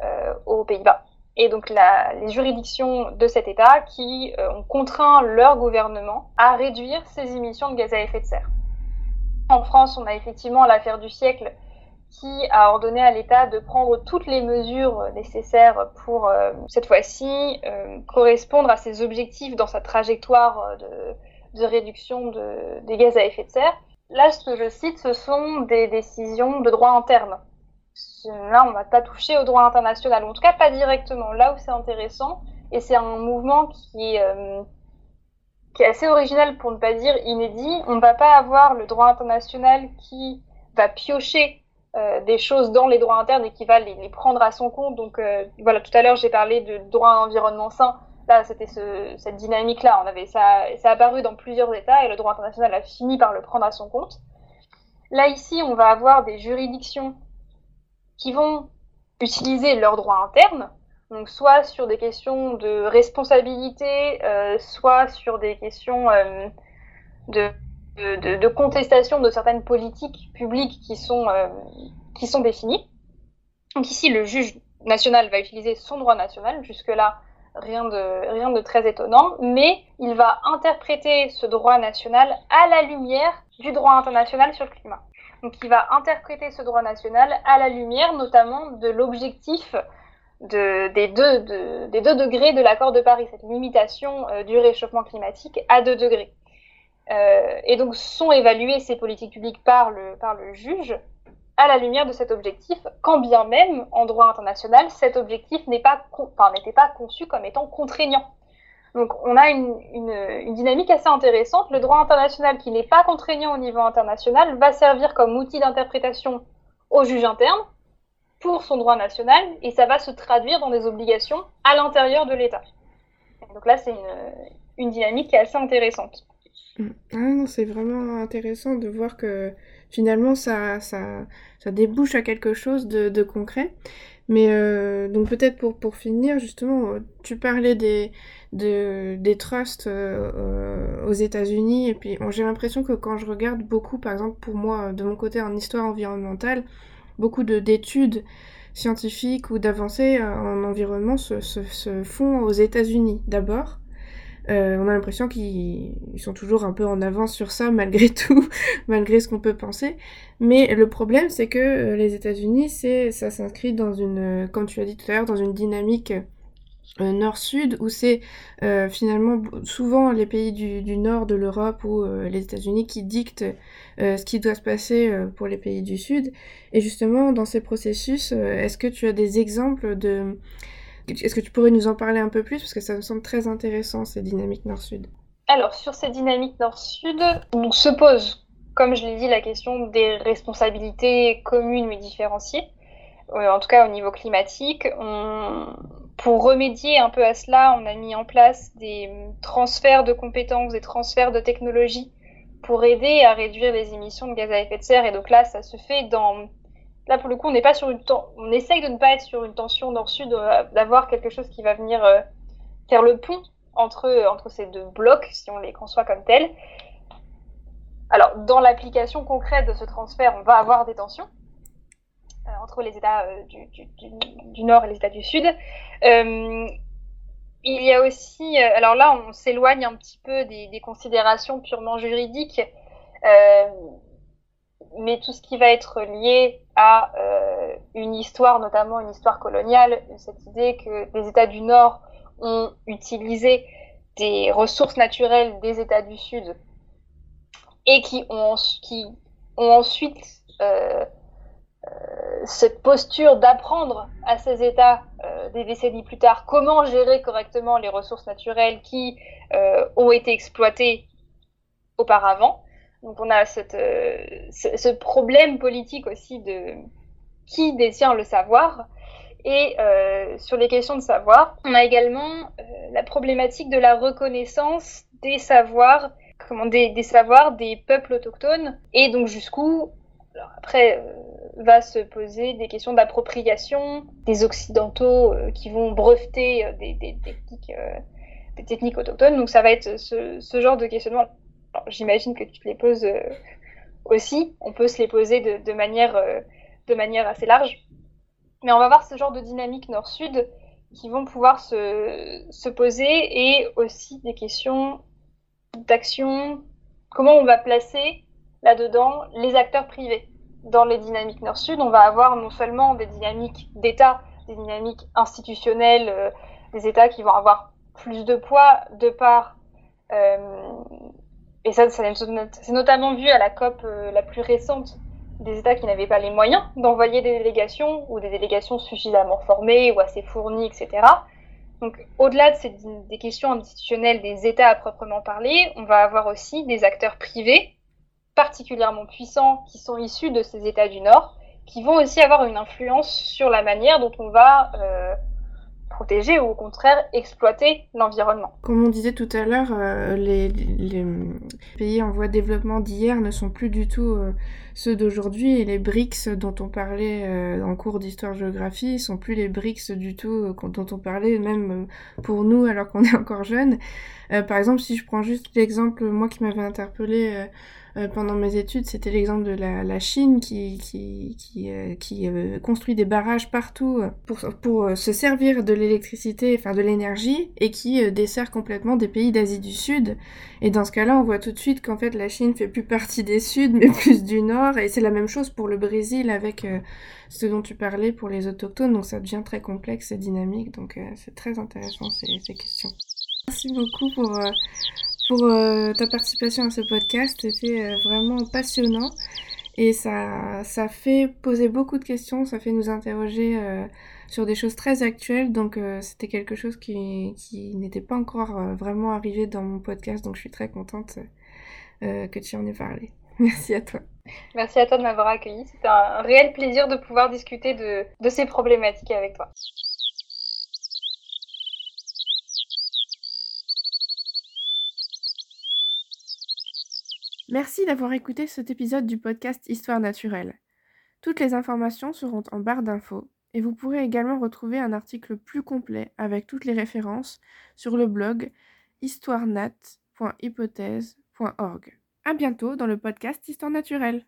Speaker 2: euh, aux Pays-Bas. Et donc les juridictions de cet État qui euh, ont contraint leur gouvernement à réduire ses émissions de gaz à effet de serre. En France, on a effectivement l'affaire du siècle qui a ordonné à l'État de prendre toutes les mesures nécessaires pour, euh, cette fois-ci, euh, correspondre à ses objectifs dans sa trajectoire de, réduction de, des gaz à effet de serre. Là, ce que je cite, ce sont des décisions de droit interne. Là, on va pas toucher au droit international, en tout cas pas directement. Là où c'est intéressant, et c'est un mouvement qui est, est assez original pour ne pas dire inédit, on ne va pas avoir le droit international qui va piocher euh, des choses dans les droits internes et qui va les, prendre à son compte. Donc euh, voilà, tout à l'heure j'ai parlé de droit à environnement sain. Là, c'était ce, cette dynamique-là. On avait ça, ça a apparu dans plusieurs États et le droit international a fini par le prendre à son compte. Là ici, on va avoir des juridictions qui vont utiliser leurs droits internes, donc soit sur des questions de responsabilité, euh, soit sur des questions euh, de contestation de certaines politiques publiques qui sont, euh, qui sont définies. Donc ici, le juge national va utiliser son droit national, jusque-là, rien de, rien de très étonnant, mais il va interpréter ce droit national à la lumière du droit international sur le climat. Donc il va interpréter ce droit national à la lumière notamment de l'objectif de, des, deux, degrés de l'accord de Paris, cette limitation euh, du réchauffement climatique à 2 degrés. Euh, et donc sont évaluées ces politiques publiques par le, juge à la lumière de cet objectif, quand bien même, en droit international, cet objectif n'était pas conçu comme étant contraignant. Donc on a une, dynamique assez intéressante. Le droit international qui n'est pas contraignant au niveau international va servir comme outil d'interprétation au juge interne pour son droit national et ça va se traduire dans des obligations à l'intérieur de l'État. Donc là, c'est une, dynamique qui est assez intéressante.
Speaker 1: Ah c'est vraiment intéressant de voir que finalement ça, ça, ça débouche à quelque chose de, concret. Mais euh, donc peut-être pour, pour finir, justement, tu parlais des, des trusts euh, aux États-Unis, et puis j'ai l'impression que quand je regarde beaucoup, par exemple pour moi, de mon côté en histoire environnementale, beaucoup d'études scientifiques ou d'avancées euh, en environnement se, se font aux États-Unis d'abord. Euh, on a l'impression qu'ils sont toujours un peu en avance sur ça malgré tout, malgré ce qu'on peut penser. Mais le problème, c'est que euh, les États-Unis, ça s'inscrit dans une, euh, comme tu l'as dit tout à l'heure, dans une dynamique nord-sud où c'est finalement souvent les pays du, nord de l'Europe ou les États-Unis qui dictent ce qui doit se passer pour les pays du sud. Et justement, dans ces processus, est-ce que tu as des exemples de est-ce que tu pourrais nous en parler un peu plus? Parce que ça me semble très intéressant, ces dynamiques nord-sud.
Speaker 2: Alors, sur ces dynamiques nord-sud, on se pose, comme je l'ai dit, la question des responsabilités communes mais différenciées. Euh, en tout cas, au niveau climatique, pour remédier un peu à cela, on a mis en place des transferts de compétences, des transferts de technologies pour aider à réduire les émissions de gaz à effet de serre. Et donc là, ça se fait dans Là, pour le coup, on n'est pas sur une on essaye de ne pas être sur une tension nord-sud, euh, d'avoir quelque chose qui va venir euh, faire le pont entre, entre ces deux blocs, si on les conçoit comme tels. Alors, dans l'application concrète de ce transfert, on va avoir des tensions euh, entre les États du, du, Nord et les États du Sud. il y a aussi, alors là, on s'éloigne un petit peu des considérations purement juridiques mais tout ce qui va être lié à euh, une histoire, notamment une histoire coloniale, cette idée que les États du Nord ont utilisé des ressources naturelles des États du Sud et qui ont, ensuite euh, euh, cette posture d'apprendre à ces États des décennies plus tard comment gérer correctement les ressources naturelles qui ont été exploitées auparavant. Donc on a cette, euh, ce, problème politique aussi de qui détient le savoir. Et euh, sur les questions de savoir, on a également euh, la problématique de la reconnaissance des savoirs, comment des, des savoirs des peuples autochtones, et donc jusqu'où, après, va se poser des questions d'appropriation des occidentaux qui vont breveter des, des, techniques, des techniques autochtones. Donc ça va être ce, ce genre de questionnement j'imagine que tu les poses euh, aussi. On peut se les poser de, manière, euh, de manière assez large. Mais on va voir ce genre de dynamique nord-sud qui vont pouvoir se, se, poser et aussi des questions d'action. Comment on va placer là-dedans les acteurs privés dans les dynamiques nord-sud? On va avoir non seulement des dynamiques d'État, des dynamiques institutionnelles, euh, des États qui vont avoir plus de poids de par et ça, c'est notamment vu à la COP euh, la plus récente des États qui n'avaient pas les moyens d'envoyer des délégations ou des délégations suffisamment formées ou assez fournies, etc. Donc, au-delà de ces, des questions institutionnelles des États à proprement parler, on va avoir aussi des acteurs privés particulièrement puissants qui sont issus de ces États du Nord, qui vont aussi avoir une influence sur la manière dont on va euh, protéger ou au contraire exploiter l'environnement.
Speaker 1: Comme on disait tout à l'heure, euh, les, pays en voie de développement d'hier ne sont plus du tout euh, ceux d'aujourd'hui et les BRICS dont on parlait euh, en cours d'histoire-géographie sont plus les BRICS du tout dont on parlait même pour nous alors qu'on est encore jeunes. par exemple, si je prends juste l'exemple, moi qui m'avais interpellé euh, pendant mes études, c'était l'exemple de la, Chine qui, qui, qui, euh, euh, construit des barrages partout pour, pour se servir de l'électricité, enfin de l'énergie, et qui dessert complètement des pays d'Asie du Sud. Et dans ce cas-là, on voit tout de suite qu'en fait la Chine fait plus partie des Suds, mais plus du Nord, et c'est la même chose pour le Brésil avec ce dont tu parlais pour les autochtones, donc ça devient très complexe et dynamique, donc c'est très intéressant ces questions. Merci beaucoup pour pour euh, ta participation à ce podcast. C'était euh, vraiment passionnant et ça, ça fait poser beaucoup de questions, ça fait nous interroger euh, sur des choses très actuelles. Donc c'était quelque chose qui, qui n'était pas encore vraiment arrivé dans mon podcast. Donc je suis très contente que tu en aies parlé. Merci à toi.
Speaker 2: Merci à toi de m'avoir accueilli. C'était un réel plaisir de pouvoir discuter de, de ces problématiques avec toi.
Speaker 1: Merci d'avoir écouté cet épisode du podcast Histoire naturelle. Toutes les informations seront en barre d'infos et vous pourrez également retrouver un article plus complet avec toutes les références sur le blog histoirenat.hypothèse.org. À bientôt dans le podcast Histoire naturelle.